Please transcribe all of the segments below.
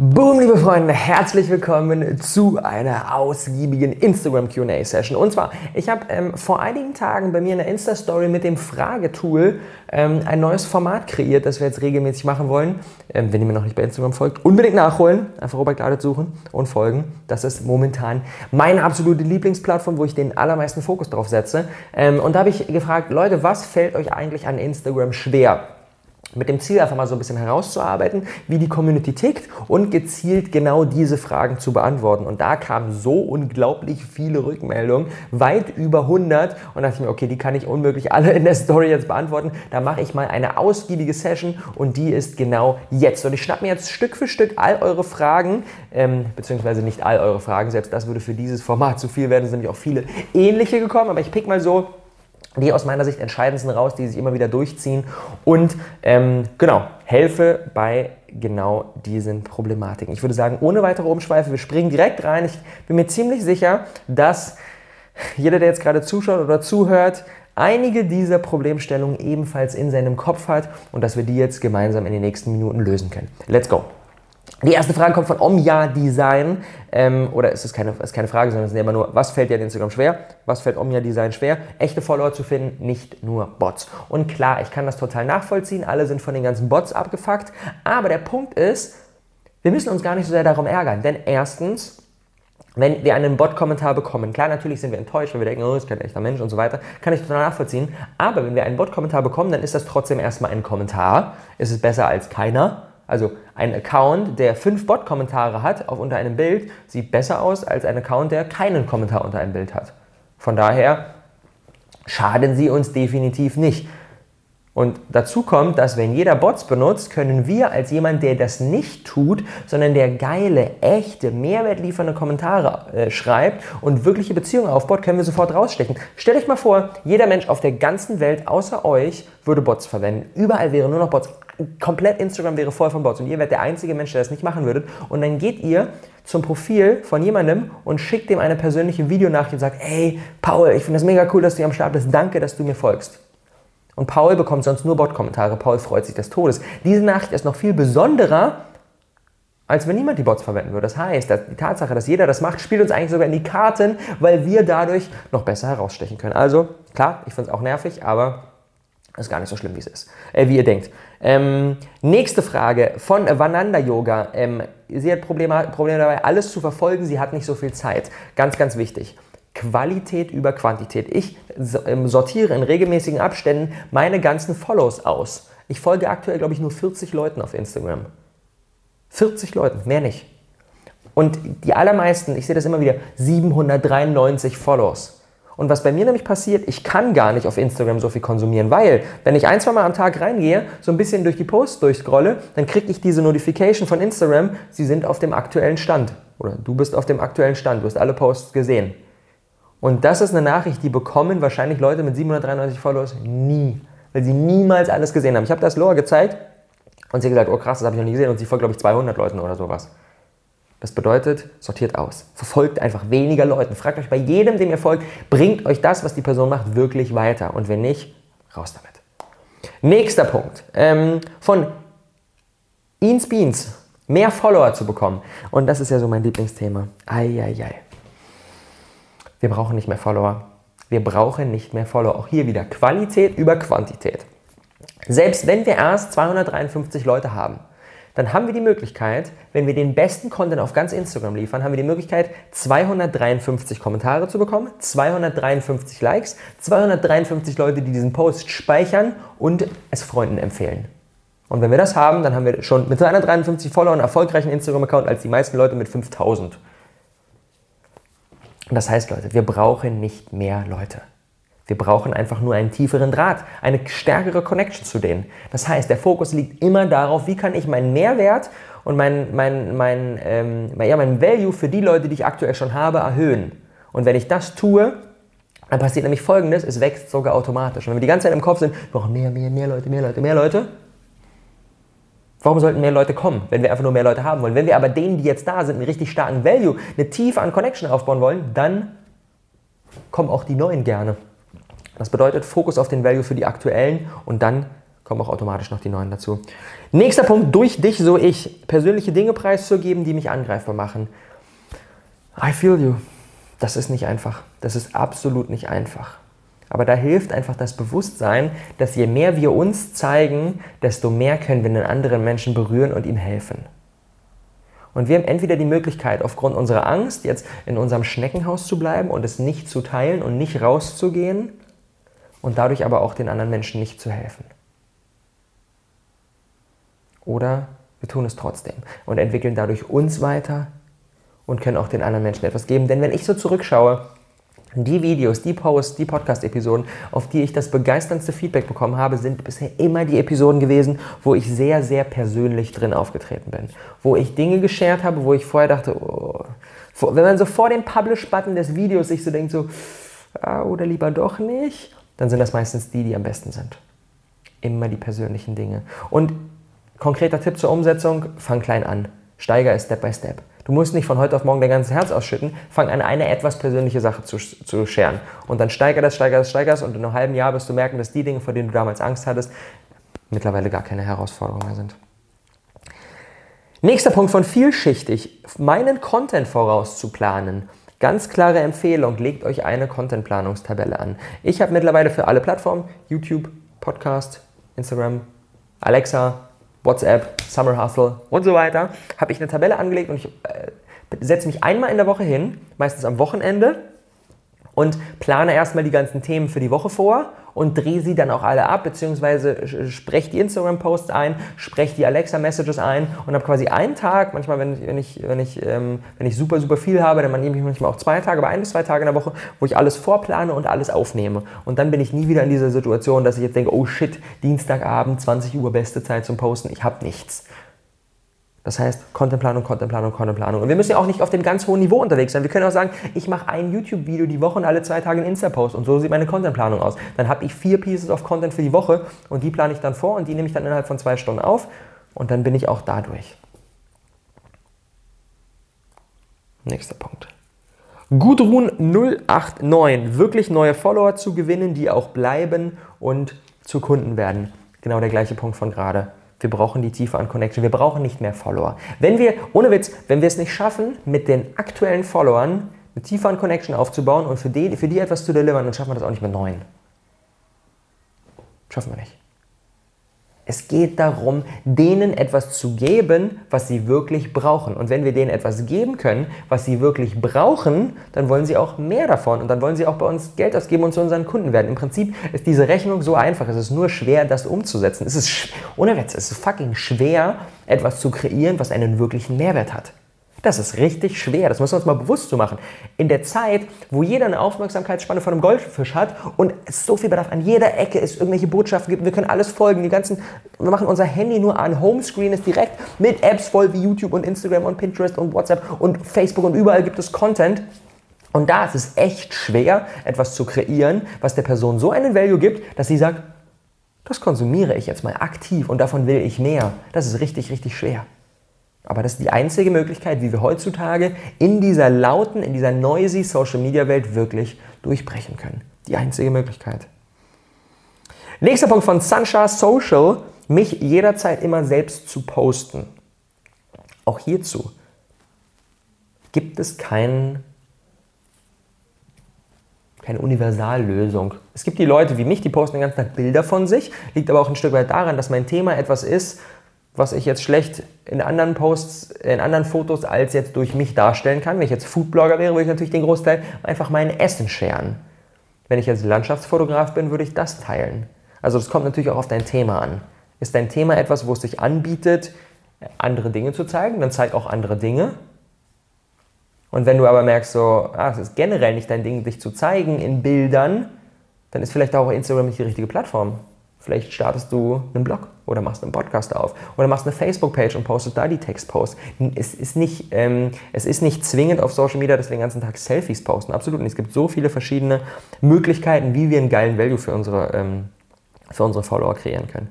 Boom, liebe Freunde, herzlich willkommen zu einer ausgiebigen Instagram QA Session. Und zwar, ich habe ähm, vor einigen Tagen bei mir in der Insta-Story mit dem Fragetool ähm, ein neues Format kreiert, das wir jetzt regelmäßig machen wollen. Ähm, wenn ihr mir noch nicht bei Instagram folgt, unbedingt nachholen. Einfach Robert Gladet suchen und folgen. Das ist momentan meine absolute Lieblingsplattform, wo ich den allermeisten Fokus drauf setze. Ähm, und da habe ich gefragt, Leute, was fällt euch eigentlich an Instagram schwer? Mit dem Ziel einfach mal so ein bisschen herauszuarbeiten, wie die Community tickt und gezielt genau diese Fragen zu beantworten. Und da kamen so unglaublich viele Rückmeldungen, weit über 100 und dachte ich mir, okay, die kann ich unmöglich alle in der Story jetzt beantworten. Da mache ich mal eine ausgiebige Session und die ist genau jetzt. Und ich schnappe mir jetzt Stück für Stück all eure Fragen, ähm, beziehungsweise nicht all eure Fragen, selbst das würde für dieses Format zu viel werden, es sind nämlich auch viele ähnliche gekommen, aber ich pick mal so die aus meiner Sicht entscheidendsten raus, die sich immer wieder durchziehen und ähm, genau, helfe bei genau diesen Problematiken. Ich würde sagen, ohne weitere Umschweife, wir springen direkt rein. Ich bin mir ziemlich sicher, dass jeder, der jetzt gerade zuschaut oder zuhört, einige dieser Problemstellungen ebenfalls in seinem Kopf hat und dass wir die jetzt gemeinsam in den nächsten Minuten lösen können. Let's go! Die erste Frage kommt von Omja Design. Ähm, oder ist es keine, ist keine Frage, sondern es ist immer nur, was fällt dir an Instagram schwer? Was fällt Omja Design schwer? Echte Follower zu finden, nicht nur Bots. Und klar, ich kann das total nachvollziehen. Alle sind von den ganzen Bots abgefuckt. Aber der Punkt ist, wir müssen uns gar nicht so sehr darum ärgern. Denn erstens, wenn wir einen Bot-Kommentar bekommen, klar, natürlich sind wir enttäuscht, weil wir denken, oh, ist kein echter Mensch und so weiter, kann ich total nachvollziehen. Aber wenn wir einen Bot-Kommentar bekommen, dann ist das trotzdem erstmal ein Kommentar. Es ist besser als keiner. Also ein Account, der fünf Bot-Kommentare hat auf unter einem Bild, sieht besser aus als ein Account, der keinen Kommentar unter einem Bild hat. Von daher schaden sie uns definitiv nicht. Und dazu kommt, dass wenn jeder Bots benutzt, können wir als jemand, der das nicht tut, sondern der geile, echte, Mehrwert liefernde Kommentare äh, schreibt und wirkliche Beziehungen aufbaut, können wir sofort rausstechen. Stellt euch mal vor, jeder Mensch auf der ganzen Welt außer euch würde Bots verwenden. Überall wären nur noch Bots komplett Instagram wäre voll von Bots und ihr wärt der einzige Mensch, der das nicht machen würdet. Und dann geht ihr zum Profil von jemandem und schickt ihm eine persönliche Videonachricht und sagt, hey Paul, ich finde das mega cool, dass du hier am Start bist. Danke, dass du mir folgst. Und Paul bekommt sonst nur Bot-Kommentare. Paul freut sich des Todes. Diese Nachricht ist noch viel besonderer, als wenn niemand die Bots verwenden würde. Das heißt, die Tatsache, dass jeder das macht, spielt uns eigentlich sogar in die Karten, weil wir dadurch noch besser herausstechen können. Also, klar, ich finde es auch nervig, aber ist gar nicht so schlimm, wie es ist, äh, wie ihr denkt. Ähm, nächste Frage von Vananda Yoga. Ähm, sie hat Probleme, Probleme dabei, alles zu verfolgen. Sie hat nicht so viel Zeit. Ganz, ganz wichtig. Qualität über Quantität. Ich ähm, sortiere in regelmäßigen Abständen meine ganzen Follows aus. Ich folge aktuell, glaube ich, nur 40 Leuten auf Instagram. 40 Leuten, mehr nicht. Und die allermeisten, ich sehe das immer wieder, 793 Follows. Und was bei mir nämlich passiert, ich kann gar nicht auf Instagram so viel konsumieren, weil wenn ich ein, zwei Mal am Tag reingehe, so ein bisschen durch die Posts durchscrolle, dann kriege ich diese Notification von Instagram, sie sind auf dem aktuellen Stand. Oder du bist auf dem aktuellen Stand, du hast alle Posts gesehen. Und das ist eine Nachricht, die bekommen wahrscheinlich Leute mit 793 Followers nie, weil sie niemals alles gesehen haben. Ich habe das Laura gezeigt und sie hat gesagt, oh krass, das habe ich noch nie gesehen und sie folgt, glaube ich, 200 Leuten oder sowas. Das bedeutet, sortiert aus. Verfolgt einfach weniger Leuten. Fragt euch bei jedem, dem ihr folgt, bringt euch das, was die Person macht, wirklich weiter. Und wenn nicht, raus damit. Nächster Punkt. Ähm, von Eans Beans. Mehr Follower zu bekommen. Und das ist ja so mein Lieblingsthema. Eieiei. Wir brauchen nicht mehr Follower. Wir brauchen nicht mehr Follower. Auch hier wieder Qualität über Quantität. Selbst wenn wir erst 253 Leute haben, dann haben wir die Möglichkeit, wenn wir den besten Content auf ganz Instagram liefern, haben wir die Möglichkeit, 253 Kommentare zu bekommen, 253 Likes, 253 Leute, die diesen Post speichern und es Freunden empfehlen. Und wenn wir das haben, dann haben wir schon mit 253 Followern einen erfolgreichen Instagram-Account als die meisten Leute mit 5000. Und das heißt, Leute, wir brauchen nicht mehr Leute. Wir brauchen einfach nur einen tieferen Draht, eine stärkere Connection zu denen. Das heißt, der Fokus liegt immer darauf, wie kann ich meinen Mehrwert und mein, mein, mein, ähm, ja, mein Value für die Leute, die ich aktuell schon habe, erhöhen. Und wenn ich das tue, dann passiert nämlich Folgendes, es wächst sogar automatisch. Und wenn wir die ganze Zeit im Kopf sind, wir brauchen mehr, mehr, mehr Leute, mehr Leute, mehr Leute, Warum sollten mehr Leute kommen, wenn wir einfach nur mehr Leute haben wollen? Wenn wir aber denen, die jetzt da sind, einen richtig starken Value, eine Tiefe an Connection aufbauen wollen, dann kommen auch die Neuen gerne. Das bedeutet Fokus auf den Value für die aktuellen und dann kommen auch automatisch noch die neuen dazu. Nächster Punkt, durch dich so ich. Persönliche Dinge preiszugeben, die mich angreifbar machen. I feel you. Das ist nicht einfach. Das ist absolut nicht einfach. Aber da hilft einfach das Bewusstsein, dass je mehr wir uns zeigen, desto mehr können wir einen anderen Menschen berühren und ihm helfen. Und wir haben entweder die Möglichkeit, aufgrund unserer Angst jetzt in unserem Schneckenhaus zu bleiben und es nicht zu teilen und nicht rauszugehen und dadurch aber auch den anderen Menschen nicht zu helfen. Oder wir tun es trotzdem und entwickeln dadurch uns weiter und können auch den anderen Menschen etwas geben. Denn wenn ich so zurückschaue, die Videos, die Posts, die Podcast-Episoden, auf die ich das begeisterndste Feedback bekommen habe, sind bisher immer die Episoden gewesen, wo ich sehr, sehr persönlich drin aufgetreten bin. Wo ich Dinge geshared habe, wo ich vorher dachte, oh, wenn man so vor dem Publish-Button des Videos sich so denkt, so, ah, oder lieber doch nicht, dann sind das meistens die, die am besten sind. Immer die persönlichen Dinge. Und konkreter Tipp zur Umsetzung, fang klein an. Steiger es Step by Step. Du musst nicht von heute auf morgen dein ganzes Herz ausschütten. Fang an, eine etwas persönliche Sache zu, zu scheren. Und dann steiger das, steiger das, steiger das. Und in einem halben Jahr wirst du merken, dass die Dinge, vor denen du damals Angst hattest, mittlerweile gar keine Herausforderung mehr sind. Nächster Punkt von vielschichtig. Meinen Content vorauszuplanen. Ganz klare Empfehlung, legt euch eine Contentplanungstabelle an. Ich habe mittlerweile für alle Plattformen, YouTube, Podcast, Instagram, Alexa, WhatsApp, Summer Hustle und so weiter, habe ich eine Tabelle angelegt und ich äh, setze mich einmal in der Woche hin, meistens am Wochenende, und plane erstmal die ganzen Themen für die Woche vor und drehe sie dann auch alle ab, beziehungsweise spreche die Instagram-Posts ein, spreche die Alexa-Messages ein und habe quasi einen Tag, manchmal, wenn ich, wenn ich, wenn ich, ähm, wenn ich super, super viel habe, dann nehme ich manchmal auch zwei Tage, aber ein bis zwei Tage in der Woche, wo ich alles vorplane und alles aufnehme. Und dann bin ich nie wieder in dieser Situation, dass ich jetzt denke, oh shit, Dienstagabend, 20 Uhr, beste Zeit zum Posten, ich habe nichts. Das heißt, Contentplanung, Contentplanung, Contentplanung. Und wir müssen ja auch nicht auf dem ganz hohen Niveau unterwegs sein. Wir können auch sagen, ich mache ein YouTube-Video die Woche und alle zwei Tage einen Insta-Post. Und so sieht meine Contentplanung aus. Dann habe ich vier Pieces of Content für die Woche und die plane ich dann vor und die nehme ich dann innerhalb von zwei Stunden auf. Und dann bin ich auch dadurch. Nächster Punkt. Gudrun089. Wirklich neue Follower zu gewinnen, die auch bleiben und zu Kunden werden. Genau der gleiche Punkt von gerade. Wir brauchen die Tiefe an Connection. Wir brauchen nicht mehr Follower. Wenn wir, ohne Witz, wenn wir es nicht schaffen, mit den aktuellen Followern eine Tiefe an Connection aufzubauen und für die, für die etwas zu delivern, dann schaffen wir das auch nicht mit neuen. Schaffen wir nicht. Es geht darum, denen etwas zu geben, was sie wirklich brauchen. Und wenn wir denen etwas geben können, was sie wirklich brauchen, dann wollen sie auch mehr davon. Und dann wollen sie auch bei uns Geld ausgeben und zu unseren Kunden werden. Im Prinzip ist diese Rechnung so einfach. Es ist nur schwer, das umzusetzen. Es ist, ohne Witz, es ist fucking schwer, etwas zu kreieren, was einen wirklichen Mehrwert hat. Das ist richtig schwer, das müssen wir uns mal bewusst zu machen. In der Zeit, wo jeder eine Aufmerksamkeitsspanne von einem Goldfisch hat und es so viel Bedarf an jeder Ecke es irgendwelche Botschaften gibt, wir können alles folgen, die ganzen, wir machen unser Handy nur an, Homescreen ist direkt mit Apps voll wie YouTube und Instagram und Pinterest und WhatsApp und Facebook und überall gibt es Content. Und da ist es echt schwer, etwas zu kreieren, was der Person so einen Value gibt, dass sie sagt, das konsumiere ich jetzt mal aktiv und davon will ich mehr. Das ist richtig, richtig schwer. Aber das ist die einzige Möglichkeit, wie wir heutzutage in dieser lauten, in dieser noisy Social Media Welt wirklich durchbrechen können. Die einzige Möglichkeit. Nächster Punkt von Sunshine Social, mich jederzeit immer selbst zu posten. Auch hierzu gibt es keinen keine Universallösung. Es gibt die Leute wie mich, die posten den ganzen Tag Bilder von sich, liegt aber auch ein Stück weit daran, dass mein Thema etwas ist, was ich jetzt schlecht in anderen Posts, in anderen Fotos als jetzt durch mich darstellen kann. Wenn ich jetzt Foodblogger wäre, würde ich natürlich den Großteil einfach mein Essen scheren. Wenn ich jetzt Landschaftsfotograf bin, würde ich das teilen. Also das kommt natürlich auch auf dein Thema an. Ist dein Thema etwas, wo es sich anbietet, andere Dinge zu zeigen, dann zeig auch andere Dinge. Und wenn du aber merkst, so, ah, es ist generell nicht dein Ding, dich zu zeigen in Bildern, dann ist vielleicht auch Instagram nicht die richtige Plattform. Vielleicht startest du einen Blog oder machst einen Podcast auf oder machst eine Facebook-Page und postest da die Textposts. Es ist, nicht, ähm, es ist nicht zwingend auf Social Media, dass wir den ganzen Tag Selfies posten. Absolut nicht. Es gibt so viele verschiedene Möglichkeiten, wie wir einen geilen Value für unsere, ähm, für unsere Follower kreieren können.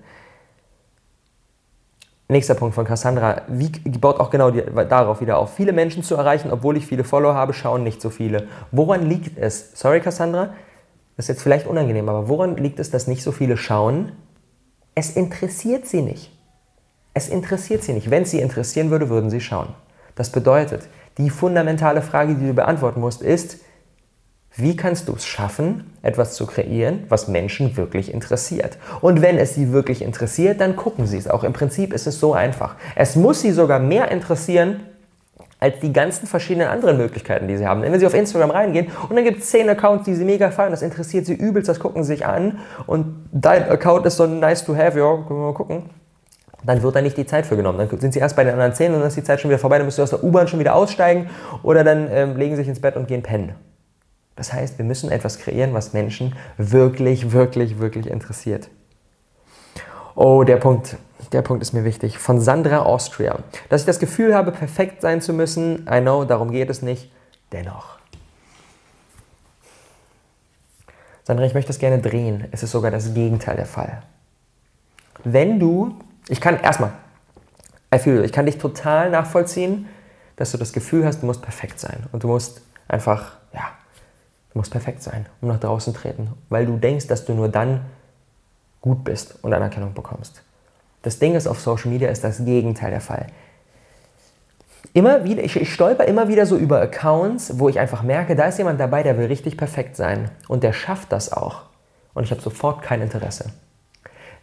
Nächster Punkt von Cassandra, wie baut auch genau die, darauf wieder auf. Viele Menschen zu erreichen, obwohl ich viele Follower habe, schauen nicht so viele. Woran liegt es? Sorry, Cassandra, das ist jetzt vielleicht unangenehm, aber woran liegt es, dass nicht so viele schauen? Es interessiert sie nicht. Es interessiert sie nicht. Wenn es sie interessieren würde, würden sie schauen. Das bedeutet, die fundamentale Frage, die du beantworten musst, ist, wie kannst du es schaffen, etwas zu kreieren, was Menschen wirklich interessiert? Und wenn es sie wirklich interessiert, dann gucken sie es auch. Im Prinzip ist es so einfach. Es muss sie sogar mehr interessieren, als die ganzen verschiedenen anderen Möglichkeiten, die sie haben. wenn sie auf Instagram reingehen und dann gibt es zehn Accounts, die sie mega feiern, das interessiert sie übelst, das gucken sie sich an und dein Account ist so nice to have, ja, mal gucken. Dann wird da nicht die Zeit für genommen. Dann sind sie erst bei den anderen zehn und dann ist die Zeit schon wieder vorbei, dann müssen sie aus der U-Bahn schon wieder aussteigen oder dann ähm, legen sie sich ins Bett und gehen pennen. Das heißt, wir müssen etwas kreieren, was Menschen wirklich, wirklich, wirklich interessiert. Oh, der Punkt, der Punkt ist mir wichtig. Von Sandra Austria. Dass ich das Gefühl habe, perfekt sein zu müssen. I know, darum geht es nicht. Dennoch. Sandra, ich möchte es gerne drehen. Es ist sogar das Gegenteil der Fall. Wenn du, ich kann erstmal, I feel, ich kann dich total nachvollziehen, dass du das Gefühl hast, du musst perfekt sein. Und du musst einfach, ja, Du musst perfekt sein, um nach draußen treten, weil du denkst, dass du nur dann gut bist und Anerkennung bekommst. Das Ding ist, auf Social Media ist das Gegenteil der Fall. Immer wieder, ich, ich stolper immer wieder so über Accounts, wo ich einfach merke, da ist jemand dabei, der will richtig perfekt sein und der schafft das auch. Und ich habe sofort kein Interesse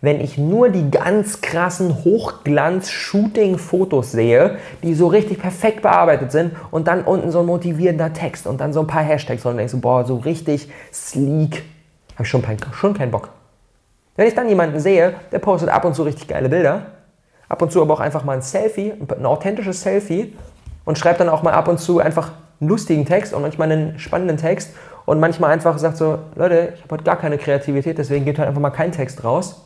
wenn ich nur die ganz krassen Hochglanz-Shooting-Fotos sehe, die so richtig perfekt bearbeitet sind und dann unten so ein motivierender Text und dann so ein paar Hashtags und denkst so, boah, so richtig sleek, habe ich schon, schon keinen Bock. Wenn ich dann jemanden sehe, der postet ab und zu richtig geile Bilder, ab und zu aber auch einfach mal ein Selfie, ein authentisches Selfie und schreibt dann auch mal ab und zu einfach einen lustigen Text und manchmal einen spannenden Text und manchmal einfach sagt so, Leute, ich habe heute gar keine Kreativität, deswegen geht halt einfach mal kein Text raus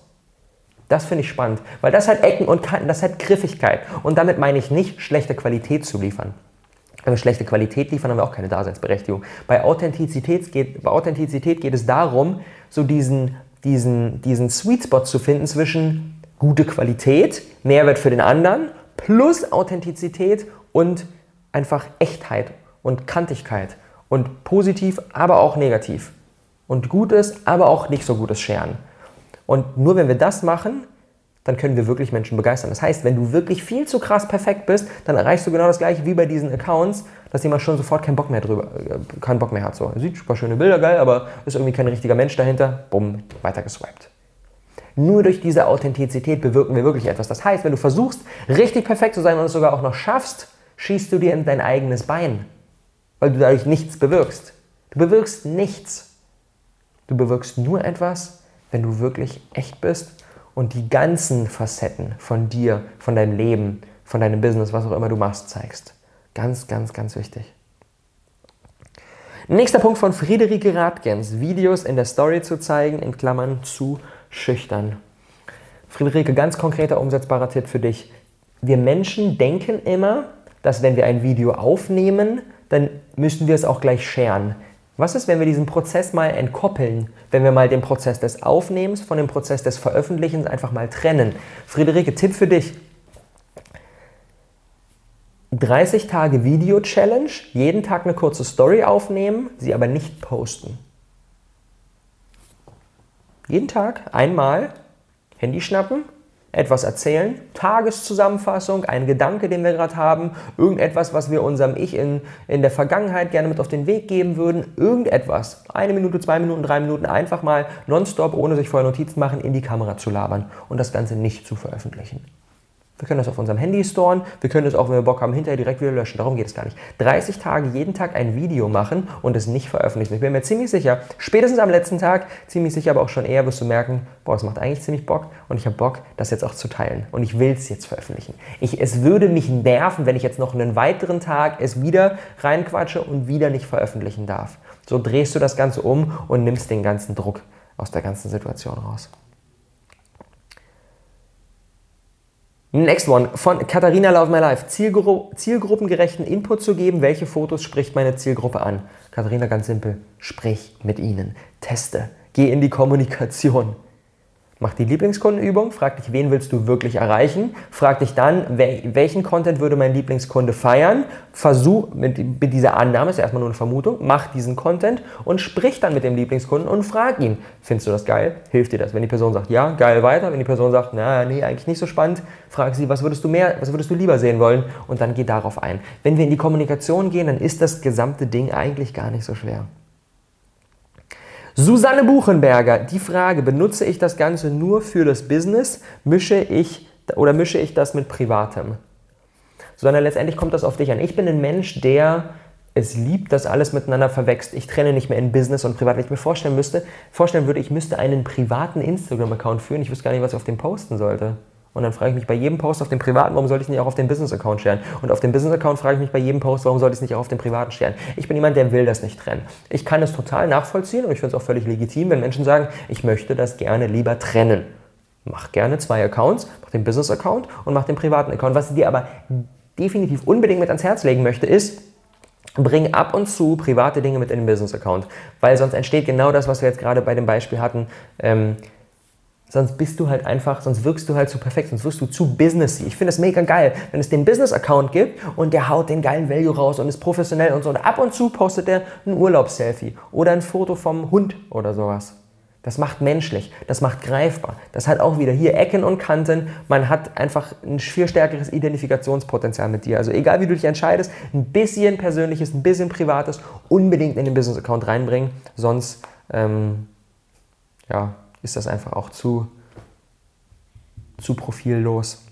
das finde ich spannend, weil das hat Ecken und Kanten, das hat Griffigkeit. Und damit meine ich nicht, schlechte Qualität zu liefern. Wenn wir schlechte Qualität liefern, haben wir auch keine Daseinsberechtigung. Bei Authentizität geht, bei Authentizität geht es darum, so diesen, diesen, diesen Sweet Spot zu finden zwischen gute Qualität, Mehrwert für den anderen, plus Authentizität und einfach Echtheit und Kantigkeit und positiv, aber auch negativ. Und gutes, aber auch nicht so gutes Scheren. Und nur wenn wir das machen, dann können wir wirklich Menschen begeistern. Das heißt, wenn du wirklich viel zu krass perfekt bist, dann erreichst du genau das gleiche wie bei diesen Accounts, dass jemand schon sofort keinen Bock mehr drüber, äh, keinen Bock mehr hat. So, sieht super schöne Bilder, geil, aber ist irgendwie kein richtiger Mensch dahinter. Bumm, weiter geswiped. Nur durch diese Authentizität bewirken wir wirklich etwas. Das heißt, wenn du versuchst, richtig perfekt zu sein und es sogar auch noch schaffst, schießt du dir in dein eigenes Bein, weil du dadurch nichts bewirkst. Du bewirkst nichts. Du bewirkst nur etwas, wenn du wirklich echt bist und die ganzen Facetten von dir, von deinem Leben, von deinem Business, was auch immer du machst, zeigst. Ganz, ganz, ganz wichtig. Nächster Punkt von Friederike Radgens. Videos in der Story zu zeigen, in Klammern zu schüchtern. Friederike, ganz konkreter umsetzbarer Tipp für dich. Wir Menschen denken immer, dass wenn wir ein Video aufnehmen, dann müssen wir es auch gleich scheren. Was ist, wenn wir diesen Prozess mal entkoppeln, wenn wir mal den Prozess des Aufnehmens von dem Prozess des Veröffentlichens einfach mal trennen? Friederike, Tipp für dich. 30 Tage Video-Challenge, jeden Tag eine kurze Story aufnehmen, sie aber nicht posten. Jeden Tag einmal Handy schnappen, etwas erzählen, Tageszusammenfassung, ein Gedanke, den wir gerade haben, irgendetwas, was wir unserem Ich in, in der Vergangenheit gerne mit auf den Weg geben würden, irgendetwas, eine Minute, zwei Minuten, drei Minuten, einfach mal nonstop, ohne sich vorher Notizen machen, in die Kamera zu labern und das Ganze nicht zu veröffentlichen. Wir können das auf unserem Handy storen, wir können es auch, wenn wir Bock haben, hinterher direkt wieder löschen. Darum geht es gar nicht. 30 Tage jeden Tag ein Video machen und es nicht veröffentlichen. Ich bin mir ziemlich sicher, spätestens am letzten Tag, ziemlich sicher, aber auch schon eher wirst du merken, boah, es macht eigentlich ziemlich Bock und ich habe Bock, das jetzt auch zu teilen. Und ich will es jetzt veröffentlichen. Ich, es würde mich nerven, wenn ich jetzt noch einen weiteren Tag es wieder reinquatsche und wieder nicht veröffentlichen darf. So drehst du das Ganze um und nimmst den ganzen Druck aus der ganzen Situation raus. Next one von Katharina Love My Life. Zielgru zielgruppengerechten Input zu geben. Welche Fotos spricht meine Zielgruppe an? Katharina, ganz simpel. Sprich mit ihnen. Teste. Geh in die Kommunikation. Mach die Lieblingskundenübung, frag dich, wen willst du wirklich erreichen, frag dich dann, welchen Content würde mein Lieblingskunde feiern, versuch mit, mit dieser Annahme, ist ja erstmal nur eine Vermutung, mach diesen Content und sprich dann mit dem Lieblingskunden und frag ihn, findest du das geil, hilft dir das? Wenn die Person sagt, ja, geil, weiter, wenn die Person sagt, na, nee, eigentlich nicht so spannend, frag sie, was würdest du mehr, was würdest du lieber sehen wollen und dann geh darauf ein. Wenn wir in die Kommunikation gehen, dann ist das gesamte Ding eigentlich gar nicht so schwer. Susanne Buchenberger, die Frage, benutze ich das Ganze nur für das Business, mische ich oder mische ich das mit Privatem? Sondern letztendlich kommt das auf dich an. Ich bin ein Mensch, der es liebt, dass alles miteinander verwächst. Ich trenne nicht mehr in Business und Privat. Wenn ich mir vorstellen müsste, vorstellen würde, ich müsste einen privaten Instagram-Account führen. Ich wüsste gar nicht, was ich auf dem posten sollte. Und dann frage ich mich bei jedem Post auf dem privaten, warum sollte ich nicht auch auf dem Business-Account scheren? Und auf dem Business-Account frage ich mich bei jedem Post, warum sollte ich es nicht auch auf dem privaten scheren? Ich bin jemand, der will das nicht trennen. Ich kann es total nachvollziehen und ich finde es auch völlig legitim, wenn Menschen sagen, ich möchte das gerne lieber trennen. Mach gerne zwei Accounts, mach den Business-Account und mach den privaten Account. Was ich dir aber definitiv unbedingt mit ans Herz legen möchte, ist, bring ab und zu private Dinge mit in den Business-Account, weil sonst entsteht genau das, was wir jetzt gerade bei dem Beispiel hatten. Ähm, Sonst bist du halt einfach, sonst wirkst du halt zu perfekt, sonst wirst du zu businessy. Ich finde es mega geil, wenn es den Business-Account gibt und der haut den geilen Value raus und ist professionell und so. Und ab und zu postet er ein Urlaubsselfie oder ein Foto vom Hund oder sowas. Das macht menschlich, das macht greifbar. Das hat auch wieder hier Ecken und Kanten. Man hat einfach ein viel stärkeres Identifikationspotenzial mit dir. Also egal wie du dich entscheidest, ein bisschen persönliches, ein bisschen privates unbedingt in den Business-Account reinbringen. Sonst, ähm, ja, ist das einfach auch zu, zu profillos.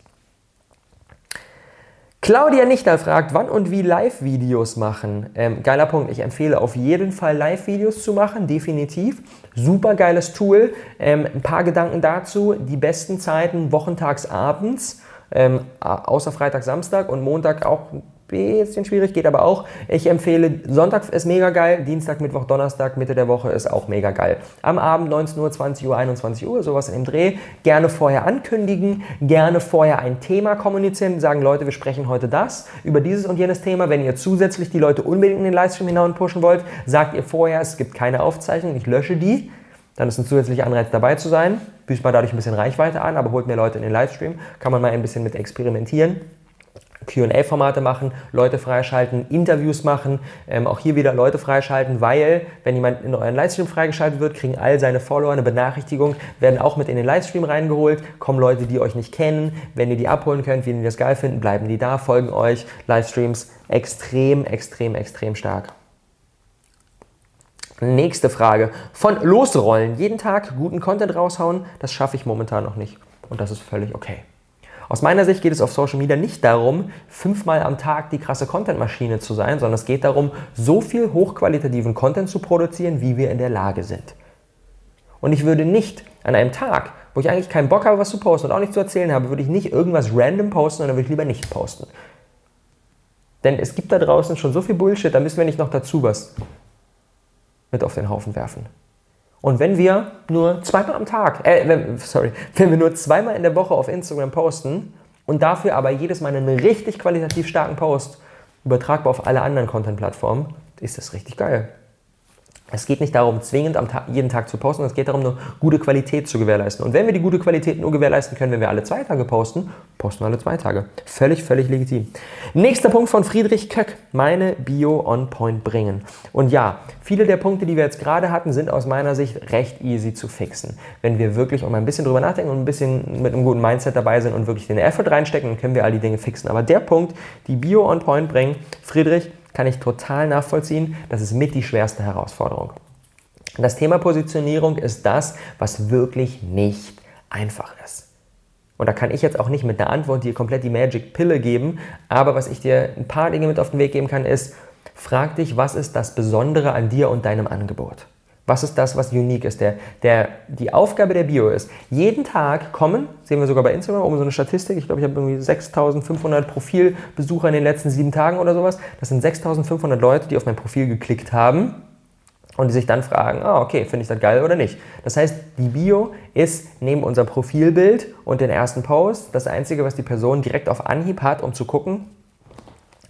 Claudia Nichter fragt, wann und wie Live-Videos machen. Ähm, geiler Punkt. Ich empfehle auf jeden Fall Live-Videos zu machen, definitiv. Super geiles Tool. Ähm, ein paar Gedanken dazu. Die besten Zeiten wochentags abends, ähm, außer Freitag, Samstag und Montag auch bisschen schwierig, geht aber auch. Ich empfehle, Sonntag ist mega geil, Dienstag, Mittwoch, Donnerstag, Mitte der Woche ist auch mega geil. Am Abend 19 Uhr, 20 Uhr, 21 Uhr, sowas in dem Dreh. Gerne vorher ankündigen, gerne vorher ein Thema kommunizieren, sagen Leute, wir sprechen heute das, über dieses und jenes Thema. Wenn ihr zusätzlich die Leute unbedingt in den Livestream hinein pushen wollt, sagt ihr vorher, es gibt keine Aufzeichnung, ich lösche die. Dann ist ein zusätzlicher Anreiz dabei zu sein. Büßt mal dadurch ein bisschen Reichweite an, aber holt mehr Leute in den Livestream. Kann man mal ein bisschen mit experimentieren. QA-Formate machen, Leute freischalten, Interviews machen, ähm, auch hier wieder Leute freischalten, weil wenn jemand in euren Livestream freigeschaltet wird, kriegen all seine Follower eine Benachrichtigung, werden auch mit in den Livestream reingeholt, kommen Leute, die euch nicht kennen, wenn ihr die abholen könnt, wenn ihr das geil finden, bleiben die da, folgen euch, Livestreams extrem, extrem, extrem stark. Nächste Frage. Von Losrollen. Jeden Tag guten Content raushauen, das schaffe ich momentan noch nicht. Und das ist völlig okay. Aus meiner Sicht geht es auf Social Media nicht darum, fünfmal am Tag die krasse Content-Maschine zu sein, sondern es geht darum, so viel hochqualitativen Content zu produzieren, wie wir in der Lage sind. Und ich würde nicht an einem Tag, wo ich eigentlich keinen Bock habe, was zu posten und auch nicht zu erzählen habe, würde ich nicht irgendwas random posten, sondern würde ich lieber nicht posten. Denn es gibt da draußen schon so viel Bullshit, da müssen wir nicht noch dazu was mit auf den Haufen werfen. Und wenn wir nur zweimal am Tag, äh, wenn, sorry, wenn wir nur zweimal in der Woche auf Instagram posten und dafür aber jedes Mal einen richtig qualitativ starken Post übertragbar auf alle anderen Content-Plattformen, ist das richtig geil. Es geht nicht darum, zwingend Tag, jeden Tag zu posten, es geht darum, nur gute Qualität zu gewährleisten. Und wenn wir die gute Qualität nur gewährleisten können, wenn wir alle zwei Tage posten, posten wir alle zwei Tage. Völlig, völlig legitim. Nächster Punkt von Friedrich Köck, meine Bio on Point bringen. Und ja, viele der Punkte, die wir jetzt gerade hatten, sind aus meiner Sicht recht easy zu fixen. Wenn wir wirklich mal ein bisschen drüber nachdenken und ein bisschen mit einem guten Mindset dabei sind und wirklich den Effort reinstecken, dann können wir all die Dinge fixen. Aber der Punkt, die Bio on Point bringen, Friedrich, kann ich total nachvollziehen. Das ist mit die schwerste Herausforderung. Das Thema Positionierung ist das, was wirklich nicht einfach ist. Und da kann ich jetzt auch nicht mit der Antwort dir komplett die Magic Pille geben, aber was ich dir ein paar Dinge mit auf den Weg geben kann, ist, frag dich, was ist das Besondere an dir und deinem Angebot? Was ist das, was unique ist? Der, der, die Aufgabe der Bio ist, jeden Tag kommen, sehen wir sogar bei Instagram oben so eine Statistik, ich glaube, ich habe irgendwie 6500 Profilbesucher in den letzten sieben Tagen oder sowas. Das sind 6500 Leute, die auf mein Profil geklickt haben und die sich dann fragen, ah, okay, finde ich das geil oder nicht. Das heißt, die Bio ist neben unserem Profilbild und den ersten Post das Einzige, was die Person direkt auf Anhieb hat, um zu gucken,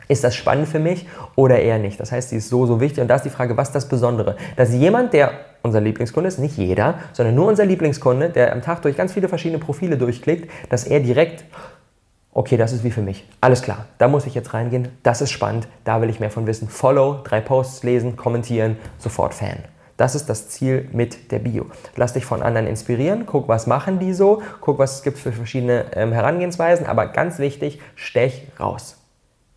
ist das spannend für mich oder eher nicht? Das heißt, sie ist so, so wichtig. Und da ist die Frage, was ist das Besondere? Dass jemand, der unser Lieblingskunde ist, nicht jeder, sondern nur unser Lieblingskunde, der am Tag durch ganz viele verschiedene Profile durchklickt, dass er direkt, okay, das ist wie für mich. Alles klar, da muss ich jetzt reingehen, das ist spannend, da will ich mehr von wissen. Follow, drei Posts lesen, kommentieren, sofort Fan. Das ist das Ziel mit der Bio. Lass dich von anderen inspirieren, guck, was machen die so, guck, was es gibt für verschiedene ähm, Herangehensweisen, aber ganz wichtig, stech raus.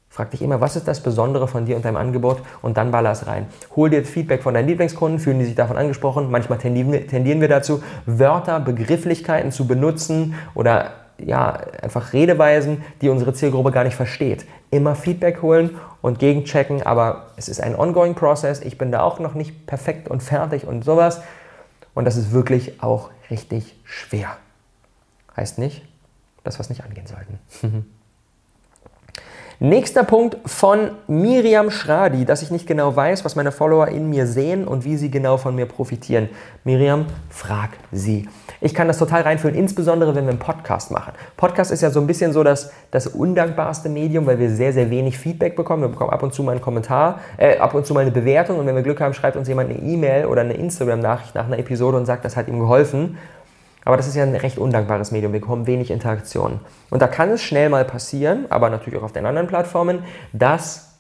Frag dich immer, was ist das Besondere von dir und deinem Angebot und dann baller es rein. Hol dir Feedback von deinen Lieblingskunden, fühlen die sich davon angesprochen. Manchmal tendieren wir dazu, Wörter, Begrifflichkeiten zu benutzen oder ja, einfach Redeweisen, die unsere Zielgruppe gar nicht versteht. Immer Feedback holen und gegenchecken, aber es ist ein ongoing Process. Ich bin da auch noch nicht perfekt und fertig und sowas. Und das ist wirklich auch richtig schwer. Heißt nicht, dass wir es nicht angehen sollten. Nächster Punkt von Miriam Schradi, dass ich nicht genau weiß, was meine Follower in mir sehen und wie sie genau von mir profitieren. Miriam, frag sie. Ich kann das total reinfühlen, insbesondere wenn wir einen Podcast machen. Podcast ist ja so ein bisschen so das, das undankbarste Medium, weil wir sehr, sehr wenig Feedback bekommen. Wir bekommen ab und zu mal einen Kommentar, äh, ab und zu mal eine Bewertung und wenn wir Glück haben, schreibt uns jemand eine E-Mail oder eine Instagram-Nachricht nach einer Episode und sagt, das hat ihm geholfen. Aber das ist ja ein recht undankbares Medium. Wir bekommen wenig Interaktion. Und da kann es schnell mal passieren, aber natürlich auch auf den anderen Plattformen, dass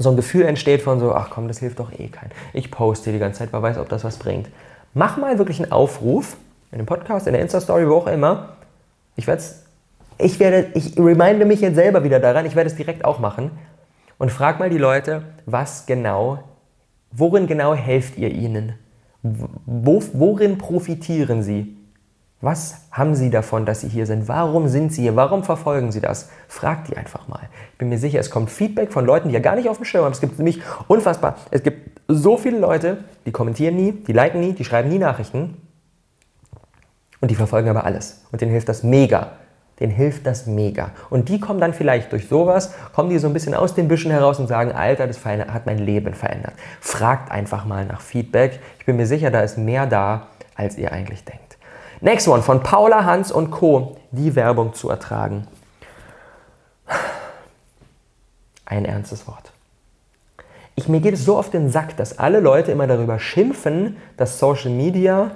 so ein Gefühl entsteht von so, ach komm, das hilft doch eh kein. Ich poste die ganze Zeit, wer weiß, ob das was bringt. Mach mal wirklich einen Aufruf in dem Podcast, in der Insta-Story, wo auch immer. Ich werde ich werde, ich reminde mich jetzt selber wieder daran, ich werde es direkt auch machen und frag mal die Leute, was genau, worin genau helft ihr ihnen? Wo, worin profitieren sie? Was haben Sie davon, dass Sie hier sind? Warum sind Sie hier? Warum verfolgen Sie das? Fragt die einfach mal. Ich bin mir sicher, es kommt Feedback von Leuten, die ja gar nicht auf dem Schirm haben. Es gibt nämlich unfassbar, es gibt so viele Leute, die kommentieren nie, die liken nie, die schreiben nie Nachrichten und die verfolgen aber alles. Und denen hilft das mega. Denen hilft das mega. Und die kommen dann vielleicht durch sowas, kommen die so ein bisschen aus den Büschen heraus und sagen, Alter, das hat mein Leben verändert. Fragt einfach mal nach Feedback. Ich bin mir sicher, da ist mehr da, als ihr eigentlich denkt. Next one, von Paula, Hans und Co. Die Werbung zu ertragen. Ein ernstes Wort. Ich, mir geht es so auf den Sack, dass alle Leute immer darüber schimpfen, dass Social Media,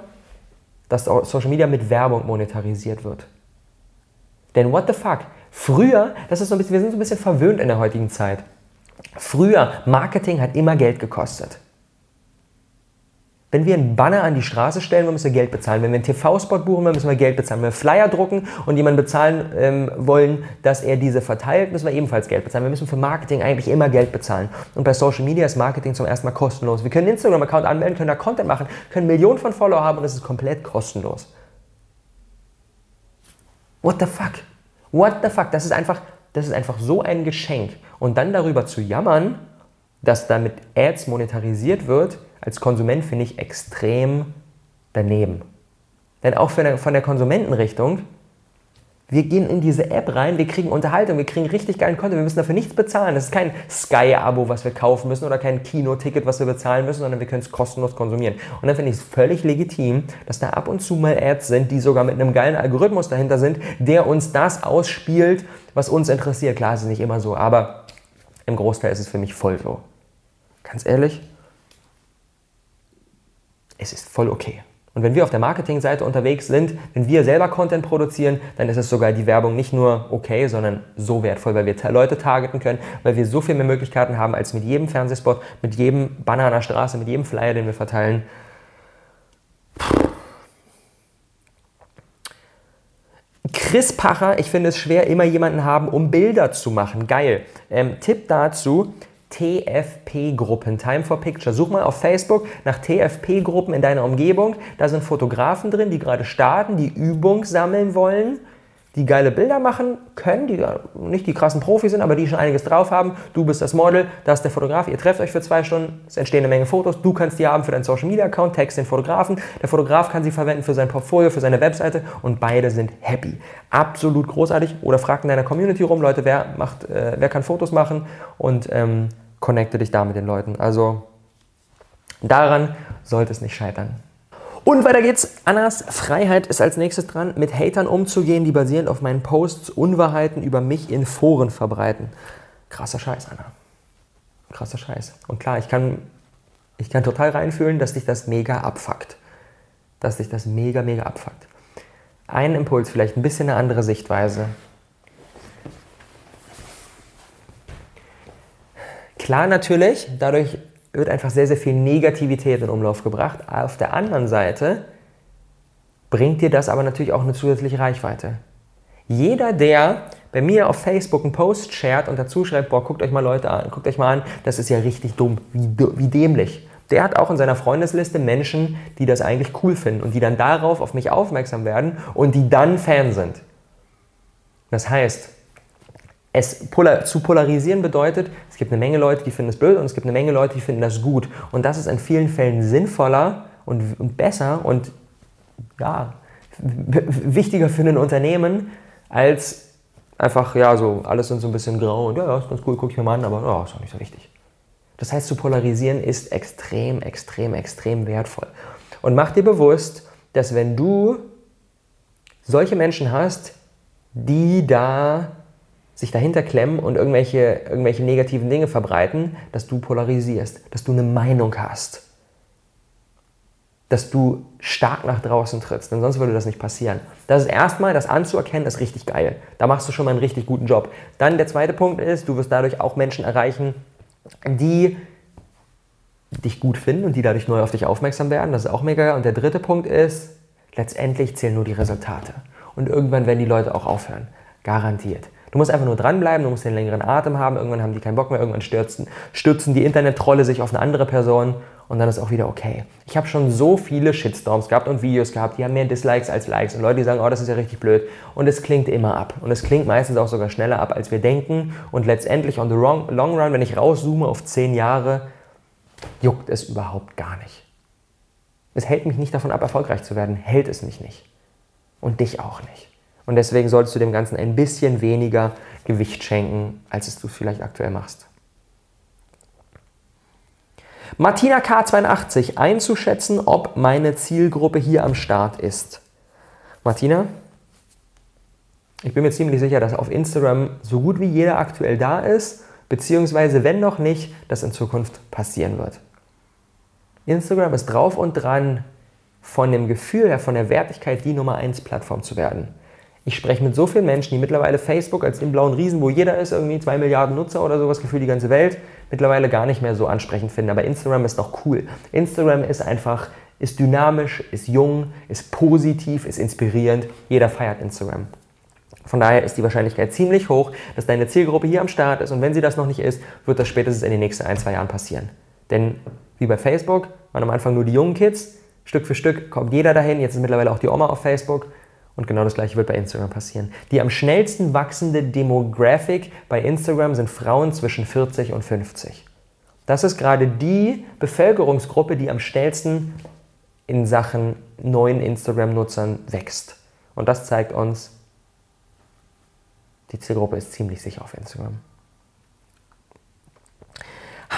dass Social Media mit Werbung monetarisiert wird. Denn what the fuck? Früher, das ist so ein bisschen, wir sind so ein bisschen verwöhnt in der heutigen Zeit. Früher, Marketing hat immer Geld gekostet. Wenn wir einen Banner an die Straße stellen, müssen wir Geld bezahlen. Wenn wir einen TV-Spot buchen, müssen wir Geld bezahlen. Wenn wir Flyer drucken und jemanden bezahlen ähm, wollen, dass er diese verteilt, müssen wir ebenfalls Geld bezahlen. Wir müssen für Marketing eigentlich immer Geld bezahlen. Und bei Social Media ist Marketing zum ersten Mal kostenlos. Wir können einen Instagram-Account anmelden, können da Content machen, können Millionen von Follower haben und es ist komplett kostenlos. What the fuck? What the fuck? Das ist einfach, das ist einfach so ein Geschenk. Und dann darüber zu jammern, dass damit Ads monetarisiert wird, als Konsument finde ich extrem daneben. Denn auch von der, von der Konsumentenrichtung, wir gehen in diese App rein, wir kriegen Unterhaltung, wir kriegen richtig geilen Content, wir müssen dafür nichts bezahlen. Das ist kein Sky-Abo, was wir kaufen müssen oder kein Kinoticket, was wir bezahlen müssen, sondern wir können es kostenlos konsumieren. Und dann finde ich es völlig legitim, dass da ab und zu mal Ads sind, die sogar mit einem geilen Algorithmus dahinter sind, der uns das ausspielt, was uns interessiert. Klar, es ist nicht immer so, aber im Großteil ist es für mich voll so. Ganz ehrlich, es ist voll okay. Und wenn wir auf der Marketingseite unterwegs sind, wenn wir selber Content produzieren, dann ist es sogar die Werbung nicht nur okay, sondern so wertvoll, weil wir Leute targeten können, weil wir so viel mehr Möglichkeiten haben als mit jedem Fernsehspot, mit jedem Banner an der Straße, mit jedem Flyer, den wir verteilen. Chris Pacher, ich finde es schwer, immer jemanden haben, um Bilder zu machen. Geil. Ähm, Tipp dazu, TFP-Gruppen, Time for Picture. Such mal auf Facebook nach TFP-Gruppen in deiner Umgebung. Da sind Fotografen drin, die gerade starten, die Übung sammeln wollen, die geile Bilder machen können, die nicht die krassen Profis sind, aber die schon einiges drauf haben. Du bist das Model, da ist der Fotograf, ihr trefft euch für zwei Stunden, es entstehen eine Menge Fotos, du kannst die haben für deinen Social Media Account, text den Fotografen, der Fotograf kann sie verwenden für sein Portfolio, für seine Webseite und beide sind happy. Absolut großartig. Oder fragt in deiner Community rum, Leute, wer, macht, äh, wer kann Fotos machen und ähm, connecte dich da mit den Leuten. Also daran sollte es nicht scheitern. Und weiter geht's. Annas Freiheit ist als nächstes dran, mit Hatern umzugehen, die basierend auf meinen Posts Unwahrheiten über mich in Foren verbreiten. Krasser Scheiß, Anna. Krasser Scheiß. Und klar, ich kann, Ich kann total reinfühlen, dass dich das mega abfuckt. Dass dich das mega, mega abfuckt. Ein Impuls, vielleicht ein bisschen eine andere Sichtweise. Klar natürlich, dadurch wird einfach sehr, sehr viel Negativität in Umlauf gebracht. Auf der anderen Seite bringt dir das aber natürlich auch eine zusätzliche Reichweite. Jeder, der bei mir auf Facebook einen Post shared und dazu schreibt, boah, guckt euch mal Leute an, guckt euch mal an, das ist ja richtig dumm, wie, wie dämlich. Der hat auch in seiner Freundesliste Menschen, die das eigentlich cool finden und die dann darauf auf mich aufmerksam werden und die dann Fan sind. Das heißt, es polar, zu polarisieren bedeutet, es gibt eine Menge Leute, die finden es blöd und es gibt eine Menge Leute, die finden das gut. Und das ist in vielen Fällen sinnvoller und, und besser und ja, wichtiger für ein Unternehmen, als einfach, ja, so, alles sind so ein bisschen grau und ja, ja, ist ganz cool, guck ich mir mal an, aber ja, ist auch nicht so wichtig. Das heißt, zu polarisieren ist extrem, extrem, extrem wertvoll. Und mach dir bewusst, dass wenn du solche Menschen hast, die da sich dahinter klemmen und irgendwelche, irgendwelche negativen Dinge verbreiten, dass du polarisierst, dass du eine Meinung hast dass du stark nach draußen trittst, denn sonst würde das nicht passieren. Das ist erstmal, das anzuerkennen, ist richtig geil. Da machst du schon mal einen richtig guten Job. Dann der zweite Punkt ist, du wirst dadurch auch Menschen erreichen, die dich gut finden und die dadurch neu auf dich aufmerksam werden. Das ist auch mega geil. Und der dritte Punkt ist, letztendlich zählen nur die Resultate. Und irgendwann werden die Leute auch aufhören. Garantiert. Du musst einfach nur dranbleiben, du musst den längeren Atem haben, irgendwann haben die keinen Bock mehr, irgendwann stürzen, stürzen die Internet-Trolle sich auf eine andere Person und dann ist auch wieder okay. Ich habe schon so viele Shitstorms gehabt und Videos gehabt, die haben mehr Dislikes als Likes und Leute, die sagen, oh, das ist ja richtig blöd und es klingt immer ab und es klingt meistens auch sogar schneller ab, als wir denken und letztendlich on the long, long run, wenn ich rauszoome auf zehn Jahre, juckt es überhaupt gar nicht. Es hält mich nicht davon ab, erfolgreich zu werden, hält es mich nicht und dich auch nicht. Und deswegen solltest du dem Ganzen ein bisschen weniger Gewicht schenken, als es du vielleicht aktuell machst. Martina K82, einzuschätzen, ob meine Zielgruppe hier am Start ist. Martina, ich bin mir ziemlich sicher, dass auf Instagram so gut wie jeder aktuell da ist, beziehungsweise wenn noch nicht, das in Zukunft passieren wird. Instagram ist drauf und dran, von dem Gefühl her, von der Wertigkeit die Nummer 1 Plattform zu werden. Ich spreche mit so vielen Menschen, die mittlerweile Facebook als den blauen Riesen, wo jeder ist, irgendwie zwei Milliarden Nutzer oder sowas, gefühlt die ganze Welt, mittlerweile gar nicht mehr so ansprechend finden. Aber Instagram ist noch cool. Instagram ist einfach, ist dynamisch, ist jung, ist positiv, ist inspirierend. Jeder feiert Instagram. Von daher ist die Wahrscheinlichkeit ziemlich hoch, dass deine Zielgruppe hier am Start ist. Und wenn sie das noch nicht ist, wird das spätestens in den nächsten ein, zwei Jahren passieren. Denn wie bei Facebook waren am Anfang nur die jungen Kids. Stück für Stück kommt jeder dahin. Jetzt ist mittlerweile auch die Oma auf Facebook. Und genau das gleiche wird bei Instagram passieren. Die am schnellsten wachsende Demographic bei Instagram sind Frauen zwischen 40 und 50. Das ist gerade die Bevölkerungsgruppe, die am schnellsten in Sachen neuen Instagram-Nutzern wächst. Und das zeigt uns, die Zielgruppe ist ziemlich sicher auf Instagram.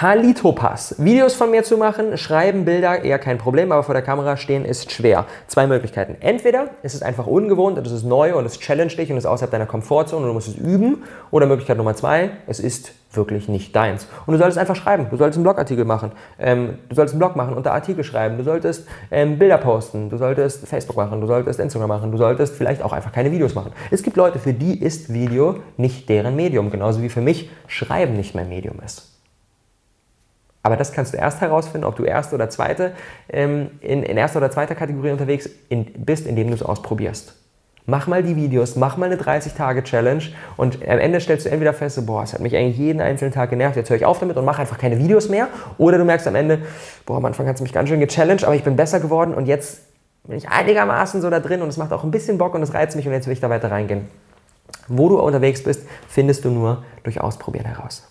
Halitopass. Videos von mir zu machen, schreiben, Bilder, eher kein Problem, aber vor der Kamera stehen ist schwer. Zwei Möglichkeiten. Entweder ist es einfach ungewohnt und es ist neu und es challenge dich und es ist außerhalb deiner Komfortzone und du musst es üben. Oder Möglichkeit Nummer zwei, es ist wirklich nicht deins. Und du solltest einfach schreiben. Du solltest einen Blogartikel machen. Ähm, du solltest einen Blog machen, unter Artikel schreiben. Du solltest ähm, Bilder posten. Du solltest Facebook machen. Du solltest Instagram machen. Du solltest vielleicht auch einfach keine Videos machen. Es gibt Leute, für die ist Video nicht deren Medium. Genauso wie für mich Schreiben nicht mein Medium ist. Aber das kannst du erst herausfinden, ob du erste oder zweite, ähm, in, in erster oder zweiter Kategorie unterwegs in, bist, indem du es ausprobierst. Mach mal die Videos, mach mal eine 30-Tage-Challenge und am Ende stellst du entweder fest, boah, es hat mich eigentlich jeden einzelnen Tag genervt, jetzt höre ich auf damit und mache einfach keine Videos mehr. Oder du merkst am Ende, boah, am Anfang hat es mich ganz schön gechallenged, aber ich bin besser geworden und jetzt bin ich einigermaßen so da drin und es macht auch ein bisschen Bock und es reizt mich und jetzt will ich da weiter reingehen. Wo du unterwegs bist, findest du nur durch Ausprobieren heraus.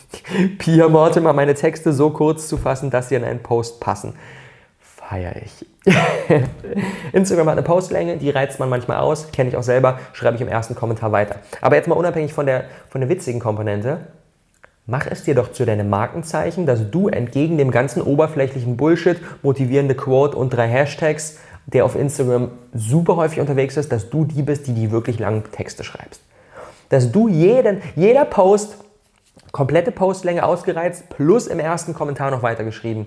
Pia Mortimer, meine Texte so kurz zu fassen, dass sie in einen Post passen. Feier ich. Instagram hat eine Postlänge, die reizt man manchmal aus, kenne ich auch selber, schreibe ich im ersten Kommentar weiter. Aber jetzt mal unabhängig von der, von der witzigen Komponente, mach es dir doch zu deinem Markenzeichen, dass du entgegen dem ganzen oberflächlichen Bullshit, motivierende Quote und drei Hashtags, der auf Instagram super häufig unterwegs ist, dass du die bist, die die wirklich langen Texte schreibst. Dass du jeden, jeder Post komplette Postlänge ausgereizt, plus im ersten Kommentar noch weitergeschrieben.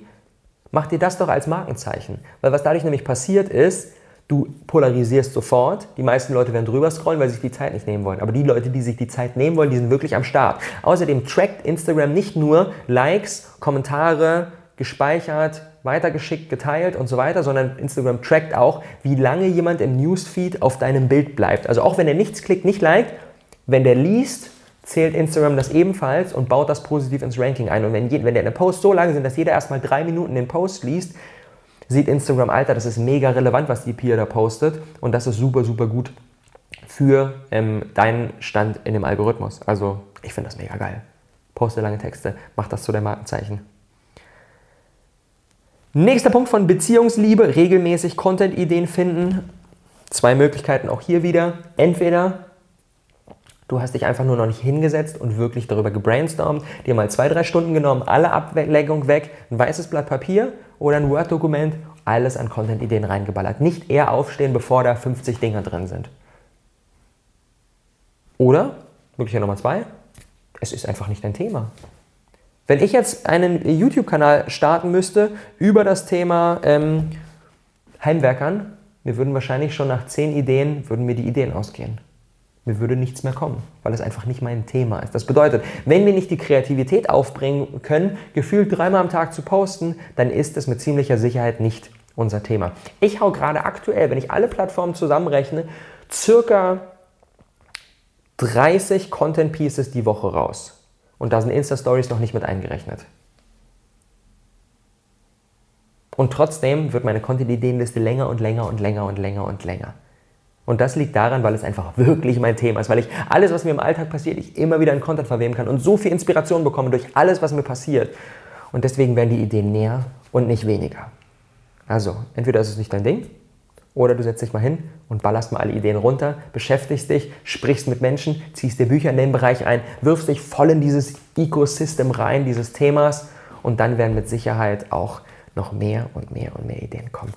Mach dir das doch als Markenzeichen. Weil was dadurch nämlich passiert ist, du polarisierst sofort. Die meisten Leute werden drüber scrollen, weil sie sich die Zeit nicht nehmen wollen. Aber die Leute, die sich die Zeit nehmen wollen, die sind wirklich am Start. Außerdem trackt Instagram nicht nur Likes, Kommentare, gespeichert, weitergeschickt, geteilt und so weiter, sondern Instagram trackt auch, wie lange jemand im Newsfeed auf deinem Bild bleibt. Also auch wenn er nichts klickt, nicht liked, wenn der liest, zählt Instagram das ebenfalls und baut das positiv ins Ranking ein. Und wenn, wenn der eine Post so lang sind, dass jeder erstmal drei Minuten den Post liest, sieht Instagram, Alter, das ist mega relevant, was die Pia da postet und das ist super, super gut für ähm, deinen Stand in dem Algorithmus. Also ich finde das mega geil. Poste lange Texte, mach das zu deinem Markenzeichen. Nächster Punkt von Beziehungsliebe, regelmäßig Content-Ideen finden. Zwei Möglichkeiten auch hier wieder. Entweder du hast dich einfach nur noch nicht hingesetzt und wirklich darüber gebrainstormt, dir mal zwei, drei Stunden genommen, alle Ablenkung weg, ein weißes Blatt Papier oder ein Word-Dokument, alles an Content-Ideen reingeballert. Nicht eher aufstehen, bevor da 50 Dinger drin sind. Oder, Möglichkeit Nummer zwei, es ist einfach nicht dein Thema. Wenn ich jetzt einen YouTube-Kanal starten müsste über das Thema ähm, Heimwerkern, mir würden wahrscheinlich schon nach zehn Ideen, würden mir die Ideen ausgehen. Mir würde nichts mehr kommen, weil es einfach nicht mein Thema ist. Das bedeutet, wenn wir nicht die Kreativität aufbringen können, gefühlt dreimal am Tag zu posten, dann ist es mit ziemlicher Sicherheit nicht unser Thema. Ich hau gerade aktuell, wenn ich alle Plattformen zusammenrechne, circa 30 Content Pieces die Woche raus. Und da sind Insta-Stories noch nicht mit eingerechnet. Und trotzdem wird meine Content-Ideenliste länger und länger und länger und länger und länger. Und das liegt daran, weil es einfach wirklich mein Thema ist, weil ich alles, was mir im Alltag passiert, ich immer wieder in Content verweben kann und so viel Inspiration bekomme durch alles, was mir passiert. Und deswegen werden die Ideen mehr und nicht weniger. Also, entweder ist es nicht dein Ding oder du setzt dich mal hin und ballerst mal alle Ideen runter, beschäftigst dich, sprichst mit Menschen, ziehst dir Bücher in den Bereich ein, wirfst dich voll in dieses Ecosystem rein, dieses Themas und dann werden mit Sicherheit auch noch mehr und mehr und mehr Ideen kommen.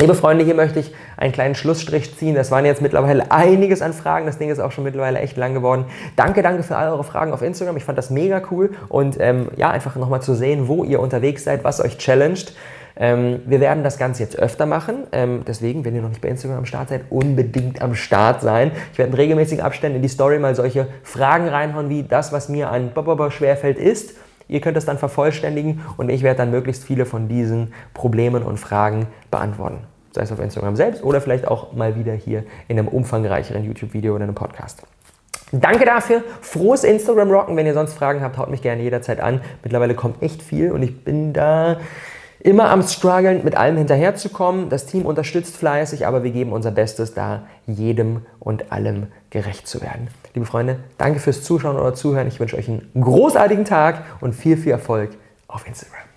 Liebe Freunde, hier möchte ich einen kleinen Schlussstrich ziehen. Das waren jetzt mittlerweile einiges an Fragen. Das Ding ist auch schon mittlerweile echt lang geworden. Danke, danke für all eure Fragen auf Instagram. Ich fand das mega cool. Und ähm, ja, einfach nochmal zu sehen, wo ihr unterwegs seid, was euch challenged. Ähm, wir werden das Ganze jetzt öfter machen. Ähm, deswegen, wenn ihr noch nicht bei Instagram am Start seid, unbedingt am Start sein. Ich werde in regelmäßigen Abständen in die Story mal solche Fragen reinhauen, wie das, was mir an Bobobo schwerfällt, ist. Ihr könnt das dann vervollständigen und ich werde dann möglichst viele von diesen Problemen und Fragen beantworten. Sei es auf Instagram selbst oder vielleicht auch mal wieder hier in einem umfangreicheren YouTube-Video oder einem Podcast. Danke dafür. Frohes Instagram-Rocken. Wenn ihr sonst Fragen habt, haut mich gerne jederzeit an. Mittlerweile kommt echt viel und ich bin da immer am struggeln, mit allem hinterherzukommen. Das Team unterstützt fleißig, aber wir geben unser Bestes, da jedem und allem gerecht zu werden. Liebe Freunde, danke fürs Zuschauen oder Zuhören. Ich wünsche euch einen großartigen Tag und viel, viel Erfolg auf Instagram.